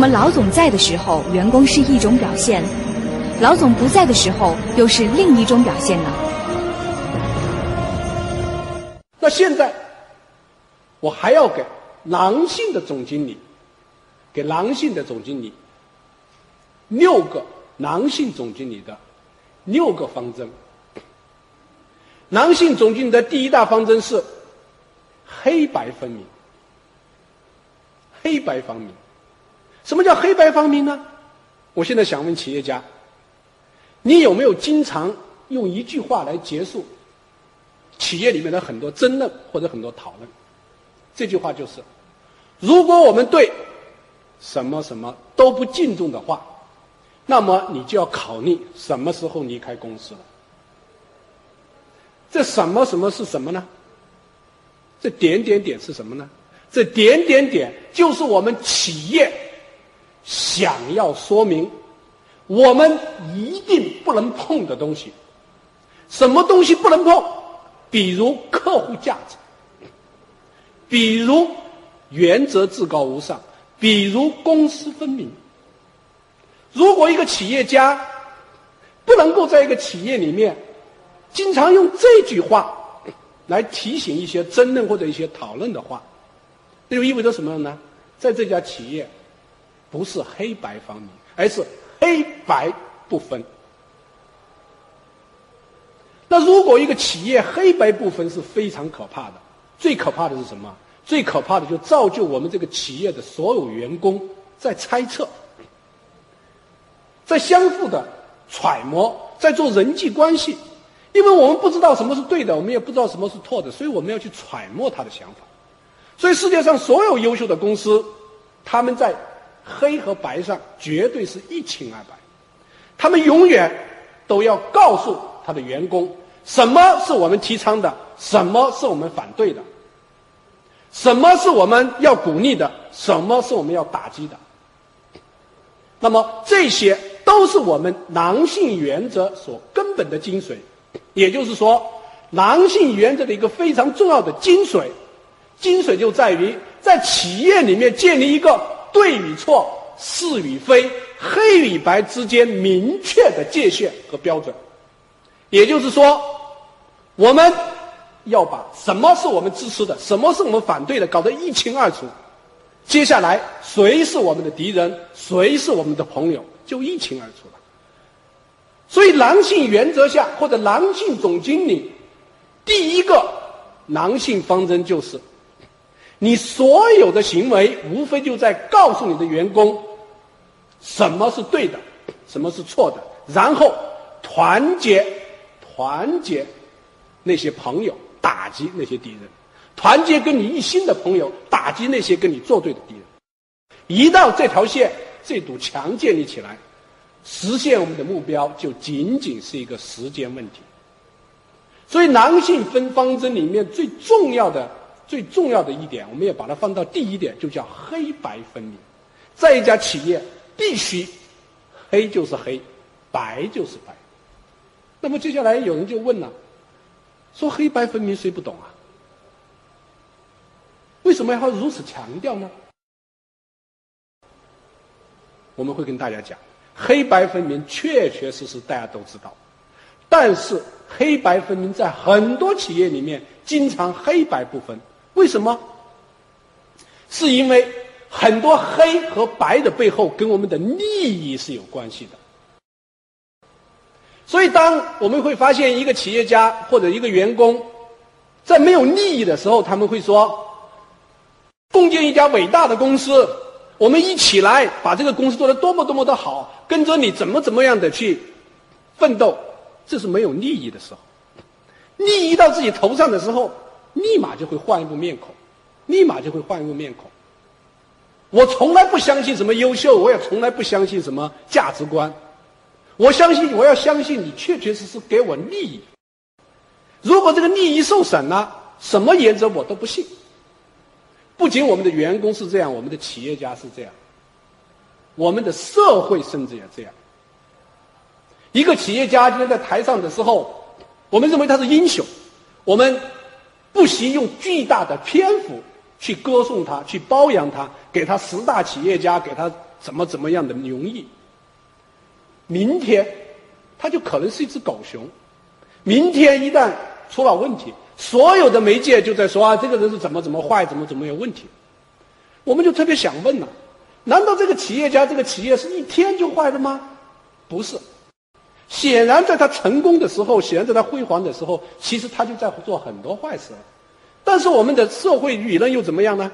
我们老总在的时候员工是一种表现，老总不在的时候又是另一种表现呢？那现在我还要给狼性的总经理，给狼性的总经理六个狼性总经理的六个方针。狼性总经理的第一大方针是黑白分明。黑白分明，什么叫黑白分明呢？我现在想问企业家：你有没有经常用一句话来结束企业里面的很多争论或者很多讨论？这句话就是：如果我们对什么什么都不敬重的话，那么你就要考虑什么时候离开公司了。这什么什么是什么呢？这点点点是什么呢？这点点点就是我们企业想要说明我们一定不能碰的东西。什么东西不能碰？比如客户价值，比如原则至高无上，比如公私分明。如果一个企业家不能够在一个企业里面经常用这句话来提醒一些争论或者一些讨论的话，那就意味着什么呢？在这家企业，不是黑白分明，而是黑白不分。那如果一个企业黑白不分是非常可怕的，最可怕的是什么？最可怕的就造就我们这个企业的所有员工在猜测，在相互的揣摩，在做人际关系，因为我们不知道什么是对的，我们也不知道什么是错的，所以我们要去揣摩他的想法。所以世界上所有优秀的公司，他们在黑和白上绝对是一清二白。他们永远都要告诉他的员工，什么是我们提倡的，什么是我们反对的，什么是我们要鼓励的，什么是我们要打击的。那么这些都是我们狼性原则所根本的精髓。也就是说，狼性原则的一个非常重要的精髓。精髓就在于在企业里面建立一个对与错、是与非、黑与白之间明确的界限和标准。也就是说，我们要把什么是我们支持的，什么是我们反对的，搞得一清二楚。接下来，谁是我们的敌人，谁是我们的朋友，就一清二楚了。所以，狼性原则下或者狼性总经理，第一个狼性方针就是。你所有的行为，无非就在告诉你的员工，什么是对的，什么是错的，然后团结团结那些朋友，打击那些敌人；团结跟你一心的朋友，打击那些跟你作对的敌人。一到这条线，这堵墙建立起来，实现我们的目标就仅仅是一个时间问题。所以，狼性分方针里面最重要的。最重要的一点，我们要把它放到第一点，就叫黑白分明。在一家企业，必须黑就是黑，白就是白。那么接下来有人就问了，说黑白分明谁不懂啊？为什么要如此强调呢？我们会跟大家讲，黑白分明确确实实大家都知道，但是黑白分明在很多企业里面经常黑白不分。为什么？是因为很多黑和白的背后跟我们的利益是有关系的。所以，当我们会发现一个企业家或者一个员工在没有利益的时候，他们会说：“共建一家伟大的公司，我们一起来把这个公司做得多么多么的好，跟着你怎么怎么样的去奋斗。”这是没有利益的时候，利益到自己头上的时候。立马就会换一副面孔，立马就会换一个面孔。我从来不相信什么优秀，我也从来不相信什么价值观。我相信，我要相信你确确实实给我利益。如果这个利益受损了，什么原则我都不信。不仅我们的员工是这样，我们的企业家是这样，我们的社会甚至也这样。一个企业家今天在台上的时候，我们认为他是英雄，我们。不惜用巨大的篇幅去歌颂他，去褒扬他，给他十大企业家，给他怎么怎么样的荣誉。明天，他就可能是一只狗熊。明天一旦出了问题，所有的媒介就在说啊，这个人是怎么怎么坏，怎么怎么有问题。我们就特别想问了：难道这个企业家这个企业是一天就坏了吗？不是。显然，在他成功的时候，显然在他辉煌的时候，其实他就在做很多坏事了。但是我们的社会舆论又怎么样呢？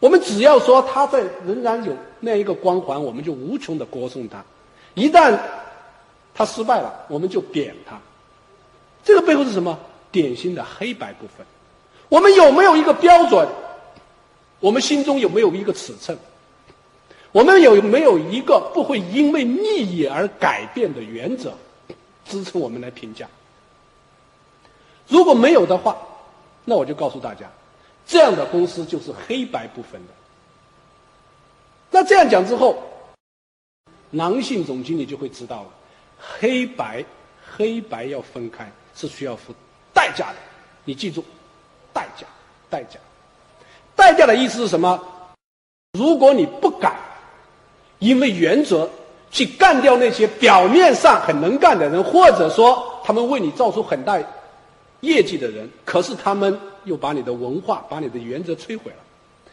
我们只要说他在仍然有那样一个光环，我们就无穷的歌颂他；一旦他失败了，我们就贬他。这个背后是什么？典型的黑白部分。我们有没有一个标准？我们心中有没有一个尺寸？我们有没有一个不会因为利益而改变的原则，支撑我们来评价？如果没有的话，那我就告诉大家，这样的公司就是黑白不分的。那这样讲之后，狼性总经理就会知道了，黑白黑白要分开是需要付代价的。你记住，代价，代价，代价的意思是什么？如果你不。因为原则去干掉那些表面上很能干的人，或者说他们为你造出很大业绩的人，可是他们又把你的文化、把你的原则摧毁了，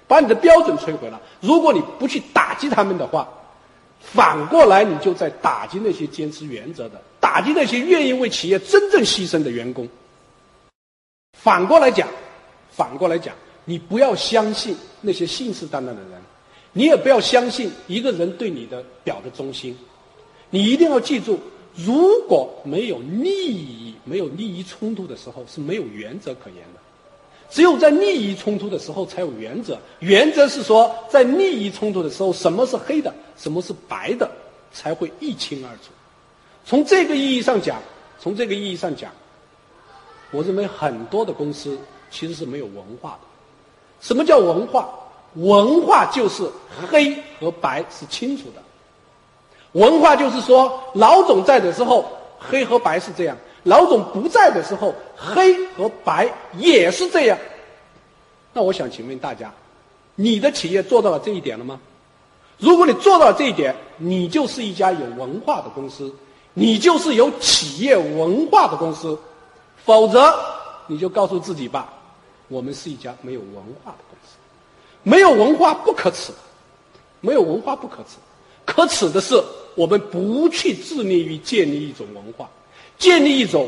把你的标准摧毁了。如果你不去打击他们的话，反过来你就在打击那些坚持原则的，打击那些愿意为企业真正牺牲的员工。反过来讲，反过来讲，你不要相信那些信誓旦旦的人。你也不要相信一个人对你的表的忠心，你一定要记住，如果没有利益、没有利益冲突的时候，是没有原则可言的。只有在利益冲突的时候才有原则。原则是说，在利益冲突的时候，什么是黑的，什么是白的，才会一清二楚。从这个意义上讲，从这个意义上讲，我认为很多的公司其实是没有文化的。什么叫文化？文化就是黑和白是清楚的，文化就是说，老总在的时候，黑和白是这样；老总不在的时候，黑和白也是这样。那我想请问大家，你的企业做到了这一点了吗？如果你做到了这一点，你就是一家有文化的公司，你就是有企业文化的公司；否则，你就告诉自己吧，我们是一家没有文化的公司。没有文化不可耻，没有文化不可耻，可耻的是我们不去致力于建立一种文化，建立一种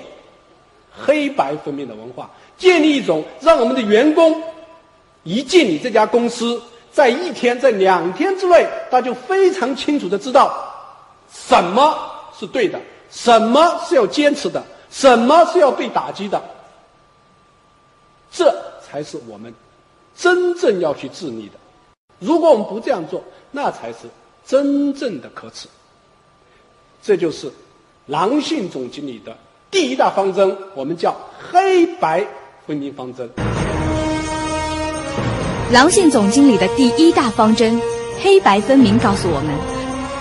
黑白分明的文化，建立一种让我们的员工一进你这家公司，在一天、在两天之内，他就非常清楚的知道什么是对的，什么是要坚持的，什么是要被打击的，这才是我们。真正要去自立的，如果我们不这样做，那才是真正的可耻。这就是狼性总经理的第一大方针，我们叫黑白分明方针。狼性总经理的第一大方针，黑白分明，告诉我们：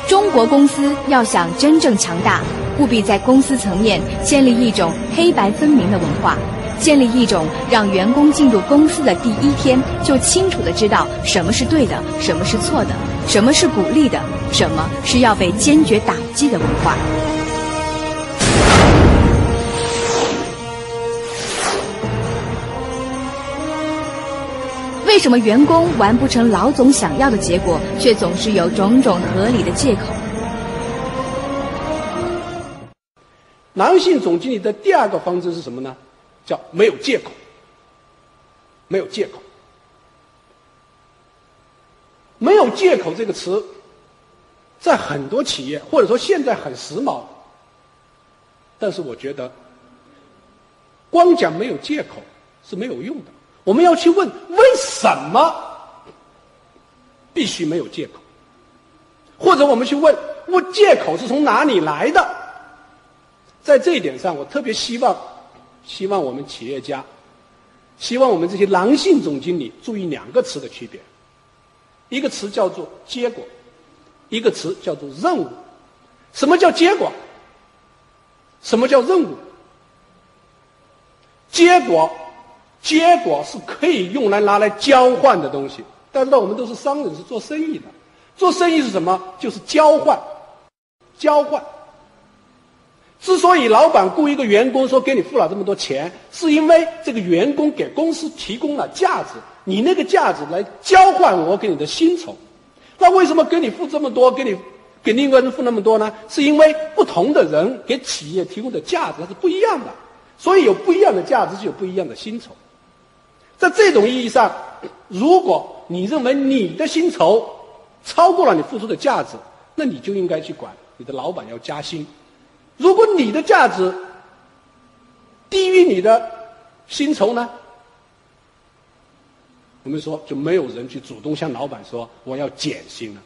中国公司要想真正强大，务必在公司层面建立一种黑白分明的文化。建立一种让员工进入公司的第一天就清楚的知道什么是对的，什么是错的，什么是鼓励的，什么是要被坚决打击的文化。为什么员工完不成老总想要的结果，却总是有种种合理的借口？男性总经理的第二个方针是什么呢？叫没有借口，没有借口，没有借口这个词，在很多企业或者说现在很时髦，但是我觉得，光讲没有借口是没有用的。我们要去问为什么必须没有借口，或者我们去问我借口是从哪里来的。在这一点上，我特别希望。希望我们企业家，希望我们这些狼性总经理注意两个词的区别，一个词叫做结果，一个词叫做任务。什么叫结果？什么叫任务？结果，结果是可以用来拿来交换的东西。大家知道，我们都是商人，是做生意的。做生意是什么？就是交换，交换。之所以老板雇一个员工说给你付了这么多钱，是因为这个员工给公司提供了价值，你那个价值来交换我给你的薪酬。那为什么给你付这么多，给你给另一个人付那么多呢？是因为不同的人给企业提供的价值它是不一样的，所以有不一样的价值就有不一样的薪酬。在这种意义上，如果你认为你的薪酬超过了你付出的价值，那你就应该去管你的老板要加薪。如果你的价值低于你的薪酬呢？我们说就没有人去主动向老板说我要减薪了。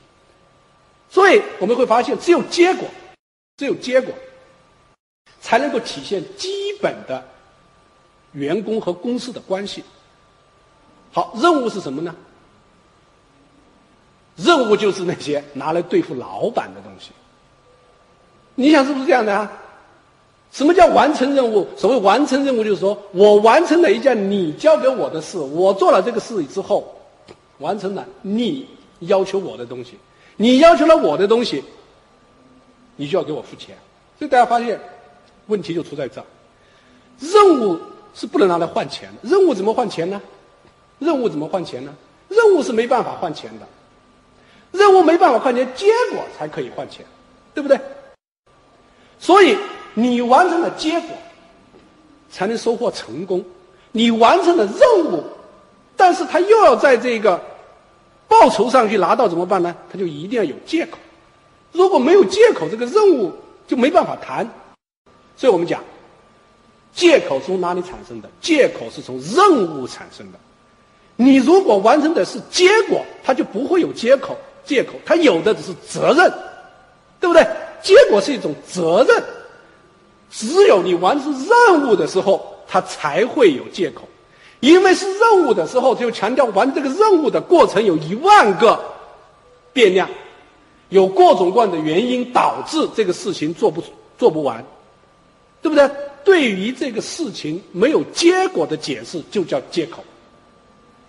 所以我们会发现，只有结果，只有结果，才能够体现基本的员工和公司的关系。好，任务是什么呢？任务就是那些拿来对付老板的东西。你想是不是这样的啊？什么叫完成任务？所谓完成任务，就是说我完成了一件你交给我的事，我做了这个事之后，完成了你要求我的东西，你要求了我的东西，你就要给我付钱。所以大家发现，问题就出在这儿。任务是不能拿来换钱的，任务怎么换钱呢？任务怎么换钱呢？任务是没办法换钱的，任务没办法换钱，结果才可以换钱，对不对？所以你完成了结果，才能收获成功。你完成了任务，但是他又要在这个报酬上去拿到怎么办呢？他就一定要有借口。如果没有借口，这个任务就没办法谈。所以我们讲，借口从哪里产生的？借口是从任务产生的。你如果完成的是结果，他就不会有借口。借口，他有的只是责任，对不对？结果是一种责任，只有你完成任务的时候，他才会有借口，因为是任务的时候，就强调完这个任务的过程有一万个变量，有各种各样的原因导致这个事情做不做不完，对不对？对于这个事情没有结果的解释，就叫借口。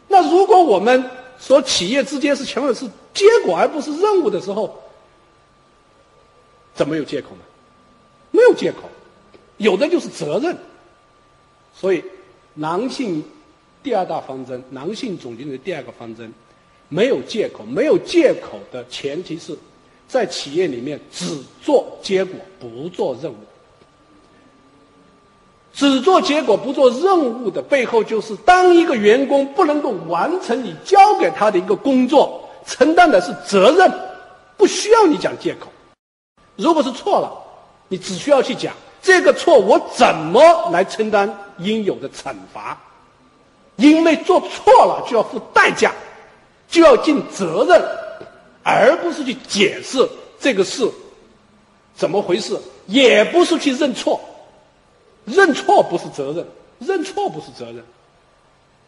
那如果我们说企业之间是强调是结果而不是任务的时候，怎么有借口呢？没有借口，有的就是责任。所以，狼性第二大方针，狼性总经理的第二个方针，没有借口。没有借口的前提是，在企业里面只做结果，不做任务。只做结果不做任务的背后，就是当一个员工不能够完成你交给他的一个工作，承担的是责任，不需要你讲借口。如果是错了，你只需要去讲这个错，我怎么来承担应有的惩罚？因为做错了就要付代价，就要尽责任，而不是去解释这个事怎么回事，也不是去认错。认错不是责任，认错不是责任，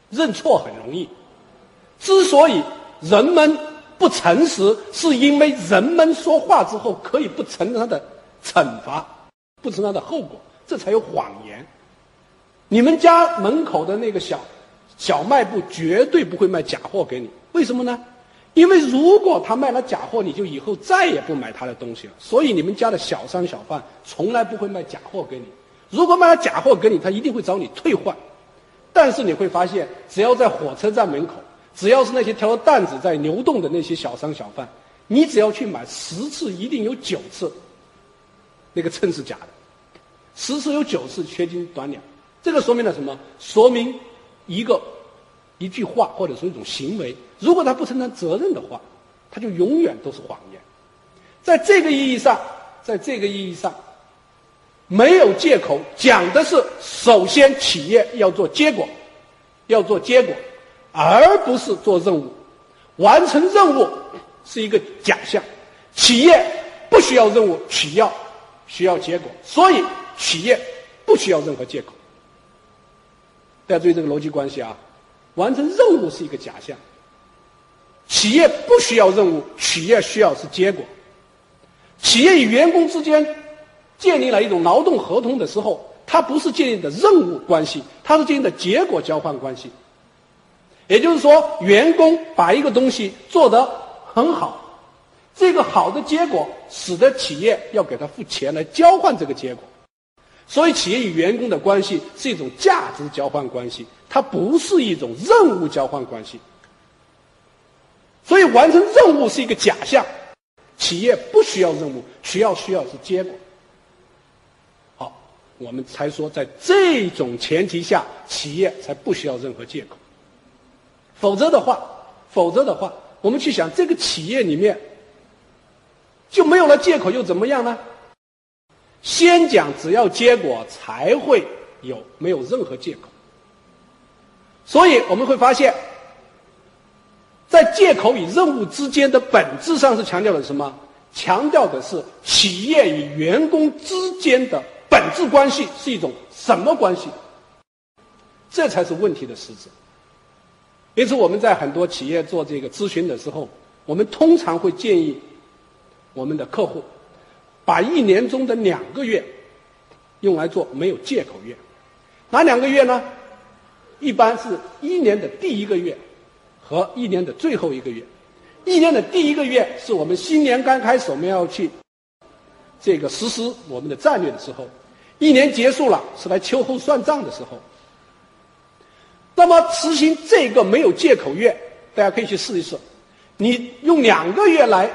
认错很容易。之所以人们。不诚实，是因为人们说话之后可以不承担他的惩罚，不承担的后果，这才有谎言。你们家门口的那个小小卖部绝对不会卖假货给你，为什么呢？因为如果他卖了假货，你就以后再也不买他的东西了。所以你们家的小商小贩从来不会卖假货给你。如果卖了假货给你，他一定会找你退换。但是你会发现，只要在火车站门口。只要是那些挑着担子在流动的那些小商小贩，你只要去买十次，一定有九次，那个秤是假的，十次有九次缺斤短两。这个说明了什么？说明一个一句话或者说一种行为，如果他不承担责任的话，他就永远都是谎言。在这个意义上，在这个意义上，没有借口，讲的是首先企业要做结果，要做结果。而不是做任务，完成任务是一个假象。企业不需要任务，企业需要结果，所以企业不需要任何借口。大家注意这个逻辑关系啊！完成任务是一个假象，企业不需要任务，企业需要是结果。企业与员工之间建立了一种劳动合同的时候，它不是建立的任务关系，它是建立的结果交换关系。也就是说，员工把一个东西做得很好，这个好的结果使得企业要给他付钱来交换这个结果。所以，企业与员工的关系是一种价值交换关系，它不是一种任务交换关系。所以，完成任务是一个假象，企业不需要任务，需要需要是结果。好，我们才说，在这种前提下，企业才不需要任何借口。否则的话，否则的话，我们去想，这个企业里面就没有了借口，又怎么样呢？先讲，只要结果才会有，没有任何借口。所以我们会发现，在借口与任务之间的本质上是强调的什么？强调的是企业与员工之间的本质关系是一种什么关系？这才是问题的实质。因此，我们在很多企业做这个咨询的时候，我们通常会建议我们的客户。把一年中的两个月用来做没有借口月，哪两个月呢？一般是一年的第一个月和一年的最后一个月。一年的第一个月是我们新年刚开始，我们要去这个实施我们的战略的时候；一年结束了是来秋后算账的时候。那么实行这个没有借口月，大家可以去试一试，你用两个月来。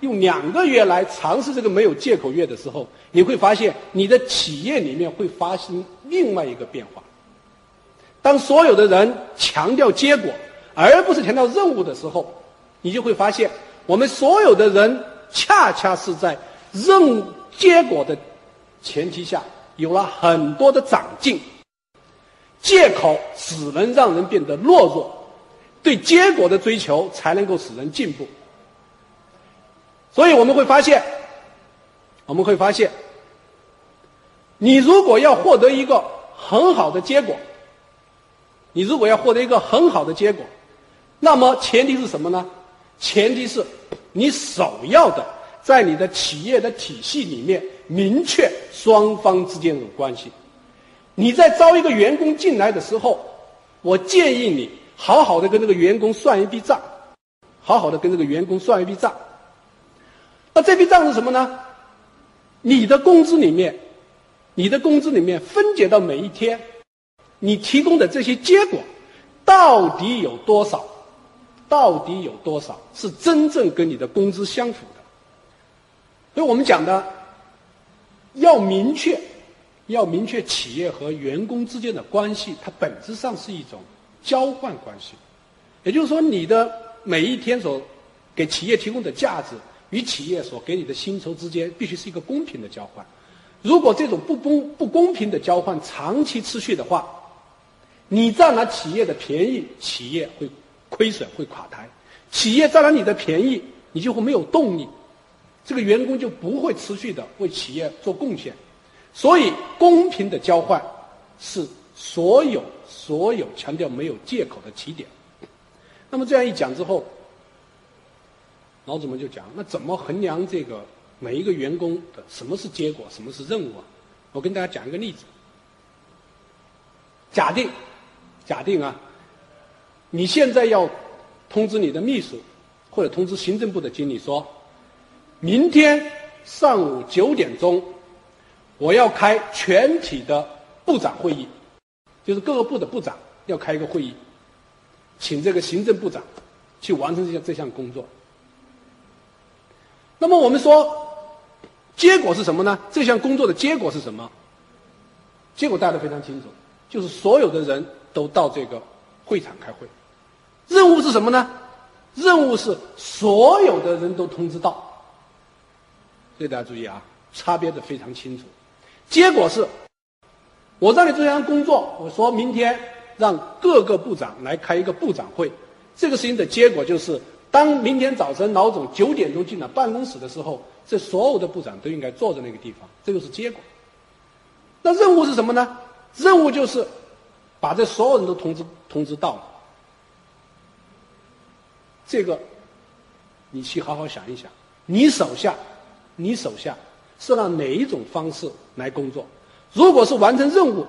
用两个月来尝试这个没有借口月的时候，你会发现你的企业里面会发生另外一个变化。当所有的人强调结果而不是强调任务的时候，你就会发现我们所有的人恰恰是在任务结果的前提下有了很多的长进。借口只能让人变得懦弱，对结果的追求才能够使人进步。所以我们会发现，我们会发现，你如果要获得一个很好的结果，你如果要获得一个很好的结果，那么前提是什么呢？前提是你首要的在你的企业的体系里面明确双方之间的关系。你在招一个员工进来的时候，我建议你好好的跟这个员工算一笔账，好好的跟这个员工算一笔账。那这笔账是什么呢？你的工资里面，你的工资里面分解到每一天，你提供的这些结果，到底有多少？到底有多少是真正跟你的工资相符的？所以我们讲的，要明确，要明确企业和员工之间的关系，它本质上是一种交换关系。也就是说，你的每一天所给企业提供的价值。与企业所给你的薪酬之间必须是一个公平的交换。如果这种不公不公平的交换长期持续的话，你占了企业的便宜，企业会亏损会垮台；企业占了你的便宜，你就会没有动力，这个员工就不会持续的为企业做贡献。所以，公平的交换是所有所有强调没有借口的起点。那么这样一讲之后。老子们就讲，那怎么衡量这个每一个员工的什么是结果，什么是任务啊？我跟大家讲一个例子。假定，假定啊，你现在要通知你的秘书，或者通知行政部的经理说，明天上午九点钟，我要开全体的部长会议，就是各个部的部长要开一个会议，请这个行政部长去完成这项这项工作。那么我们说，结果是什么呢？这项工作的结果是什么？结果大家非常清楚，就是所有的人都到这个会场开会。任务是什么呢？任务是所有的人都通知到。所以大家注意啊，差别的非常清楚。结果是，我让你做这项工作，我说明天让各个部长来开一个部长会。这个事情的结果就是。当明天早晨老总九点钟进了办公室的时候，这所有的部长都应该坐在那个地方，这就是结果。那任务是什么呢？任务就是把这所有人都通知通知到了。这个，你去好好想一想，你手下，你手下是按哪一种方式来工作？如果是完成任务，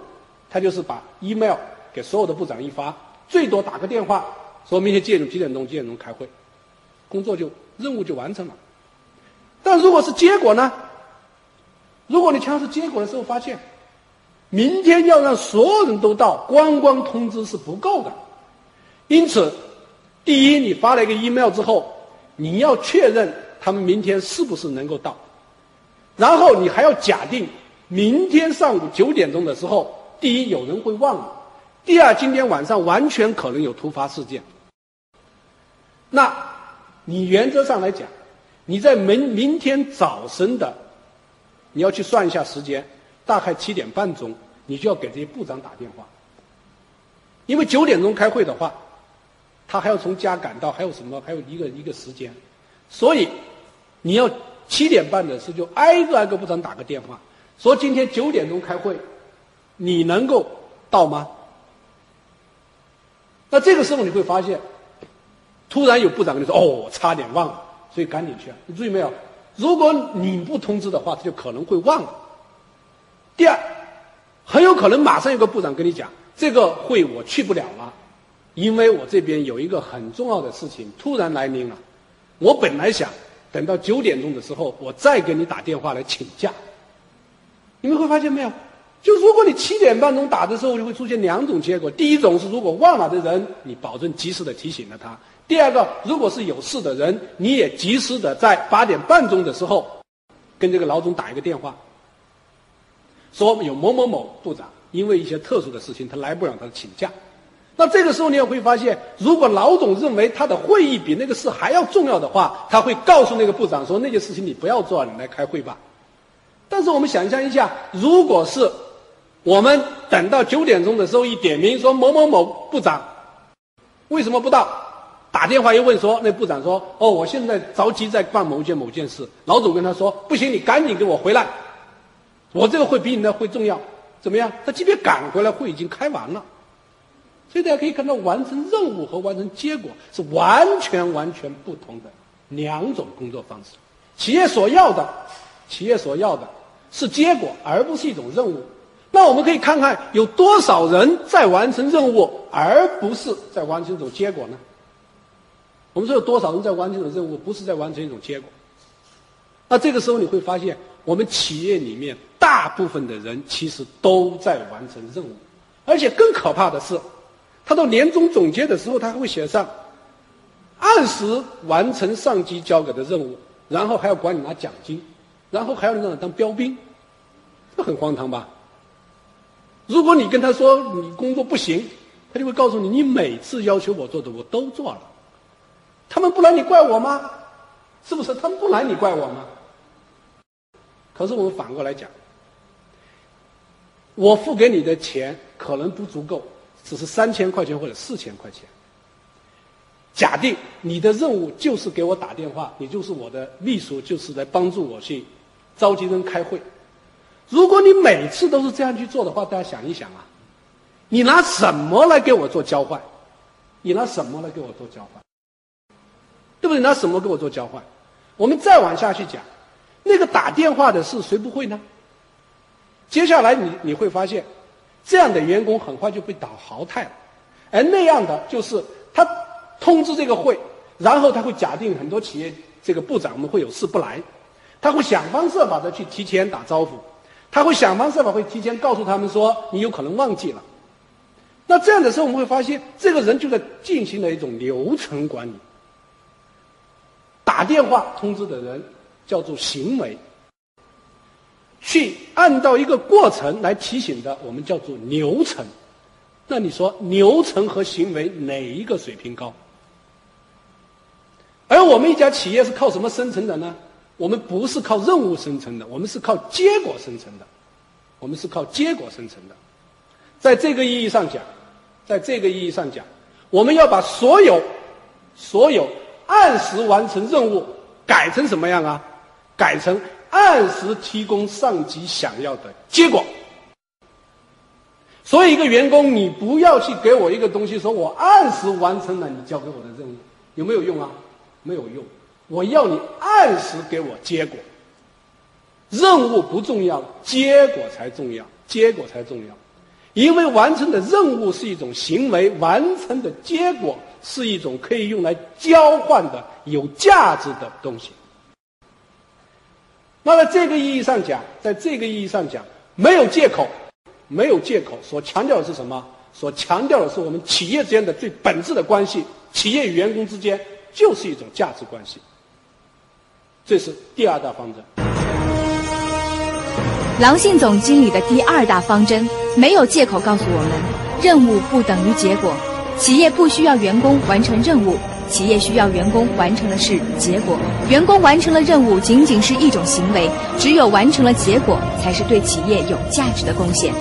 他就是把 email 给所有的部长一发，最多打个电话，说明天几点几点钟几点钟开会。工作就任务就完成了，但如果是结果呢？如果你强调是结果的时候，发现明天要让所有人都到，光光通知是不够的。因此，第一，你发了一个 email 之后，你要确认他们明天是不是能够到，然后你还要假定明天上午九点钟的时候，第一有人会忘了，第二今天晚上完全可能有突发事件。那，你原则上来讲，你在明明天早晨的。你要去算一下时间，大概七点半钟，你就要给这些部长打电话。因为九点钟开会的话，他还要从家赶到，还有什么？还有一个一个时间，所以你要七点半的时候就挨个挨个部长打个电话，说今天九点钟开会，你能够到吗？那这个时候你会发现，突然有部长跟你说：“哦，差点忘了，所以赶紧去。”你注意没有？如果你不通知的话，他就可能会忘了。第二，很有可能马上有个部长跟你讲，这个会我去不了了，因为我这边有一个很重要的事情突然来临了。我本来想等到九点钟的时候，我再给你打电话来请假。你们会发现没有？就如果你七点半钟打的时候，就会出现两种结果：第一种是如果忘了的人，你保证及时的提醒了他。第二个，如果是有事的人，你也及时的在八点半钟的时候，跟这个老总打一个电话，说有某某某部长因为一些特殊的事情，他来不了，他请假。那这个时候你也会发现，如果老总认为他的会议比那个事还要重要的话，他会告诉那个部长说那件事情你不要做，你来开会吧。但是我们想象一下，如果是我们等到九点钟的时候一点名说某某某部长为什么不到？打电话一问说，那部长说：“哦，我现在着急在办某件某件事。”老总跟他说：“不行，你赶紧给我回来，我这个会比你的会重要。”怎么样？他即便赶回来，会已经开完了。所以大家可以看到，完成任务和完成结果是完全完全不同的两种工作方式。企业所要的，企业所要的是结果，而不是一种任务。那我们可以看看有多少人在完成任务，而不是在完成一种结果呢？我们说有多少人在完成一种任务，不是在完成一种结果？那这个时候你会发现，我们企业里面大部分的人其实都在完成任务，而且更可怕的是，他到年终总结的时候，他还会写上按时完成上级交给的任务，然后还要管你拿奖金，然后还要让你当标兵，这很荒唐吧？如果你跟他说你工作不行，他就会告诉你，你每次要求我做的我都做了。他们不来，你怪我吗？是不是？他们不来，你怪我吗？可是我们反过来讲，我付给你的钱可能不足够，只是三千块钱或者四千块钱。假定你的任务就是给我打电话，你就是我的秘书，就是来帮助我去召集人开会。如果你每次都是这样去做的话，大家想一想啊，你拿什么来给我做交换？你拿什么来给我做交换？对不对？拿什么给我做交换？我们再往下去讲，那个打电话的事谁不会呢？接下来你你会发现，这样的员工很快就被打淘汰了，而那样的就是他通知这个会，然后他会假定很多企业这个部长们会有事不来，他会想方设法的去提前打招呼，他会想方设法会提前告诉他们说你有可能忘记了。那这样的时候我们会发现，这个人就在进行了一种流程管理。打电话通知的人叫做行为，去按照一个过程来提醒的，我们叫做流程。那你说流程和行为哪一个水平高？而我们一家企业是靠什么生成的呢？我们不是靠任务生成的，我们是靠结果生成的。我们是靠结果生成的。在这个意义上讲，在这个意义上讲，我们要把所有所有。按时完成任务，改成什么样啊？改成按时提供上级想要的结果。所以，一个员工，你不要去给我一个东西，说我按时完成了你交给我的任务，有没有用啊？没有用。我要你按时给我结果。任务不重要，结果才重要，结果才重要。因为完成的任务是一种行为，完成的结果。是一种可以用来交换的有价值的东西。那在这个意义上讲，在这个意义上讲，没有借口，没有借口，所强调的是什么？所强调的是我们企业之间的最本质的关系，企业与员工之间就是一种价值关系。这是第二大方针。狼信总经理的第二大方针，没有借口告诉我们，任务不等于结果，企业不需要员工完成任务。企业需要员工完成的是结果，员工完成了任务仅仅是一种行为，只有完成了结果，才是对企业有价值的贡献。